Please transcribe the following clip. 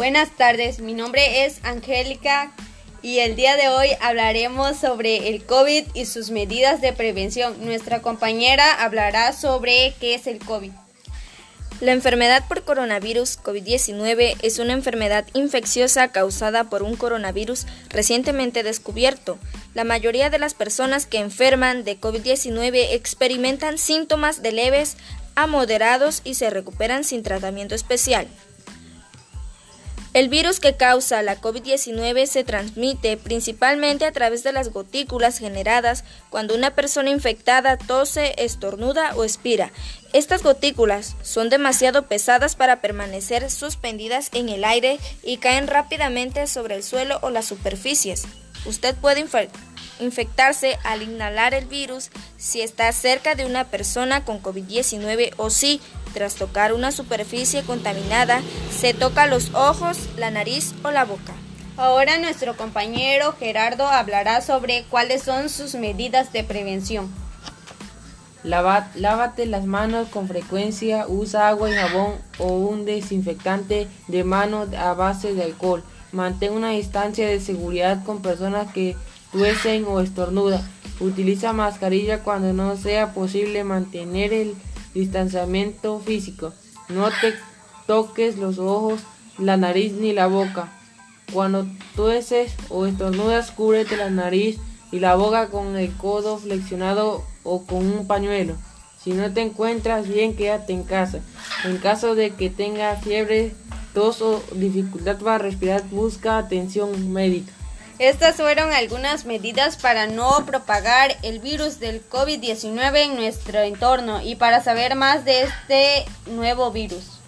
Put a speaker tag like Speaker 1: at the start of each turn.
Speaker 1: Buenas tardes, mi nombre es Angélica y el día de hoy hablaremos sobre el COVID y sus medidas de prevención. Nuestra compañera hablará sobre qué es el COVID.
Speaker 2: La enfermedad por coronavirus COVID-19 es una enfermedad infecciosa causada por un coronavirus recientemente descubierto. La mayoría de las personas que enferman de COVID-19 experimentan síntomas de leves a moderados y se recuperan sin tratamiento especial. El virus que causa la COVID-19 se transmite principalmente a través de las gotículas generadas cuando una persona infectada tose, estornuda o expira. Estas gotículas son demasiado pesadas para permanecer suspendidas en el aire y caen rápidamente sobre el suelo o las superficies. Usted puede infectarse al inhalar el virus si está cerca de una persona con COVID-19 o si, tras tocar una superficie contaminada, se toca los ojos, la nariz o la boca.
Speaker 1: Ahora nuestro compañero Gerardo hablará sobre cuáles son sus medidas de prevención.
Speaker 3: lávate las manos con frecuencia, usa agua y jabón o un desinfectante de manos a base de alcohol. Mantén una distancia de seguridad con personas que tuesen o estornudan. Utiliza mascarilla cuando no sea posible mantener el distanciamiento físico. No te toques los ojos, la nariz ni la boca. Cuando tueses o estornudas, cúbrete la nariz y la boca con el codo flexionado o con un pañuelo. Si no te encuentras bien, quédate en casa. En caso de que tenga fiebre, tos o dificultad para respirar, busca atención médica.
Speaker 1: Estas fueron algunas medidas para no propagar el virus del COVID-19 en nuestro entorno y para saber más de este nuevo virus.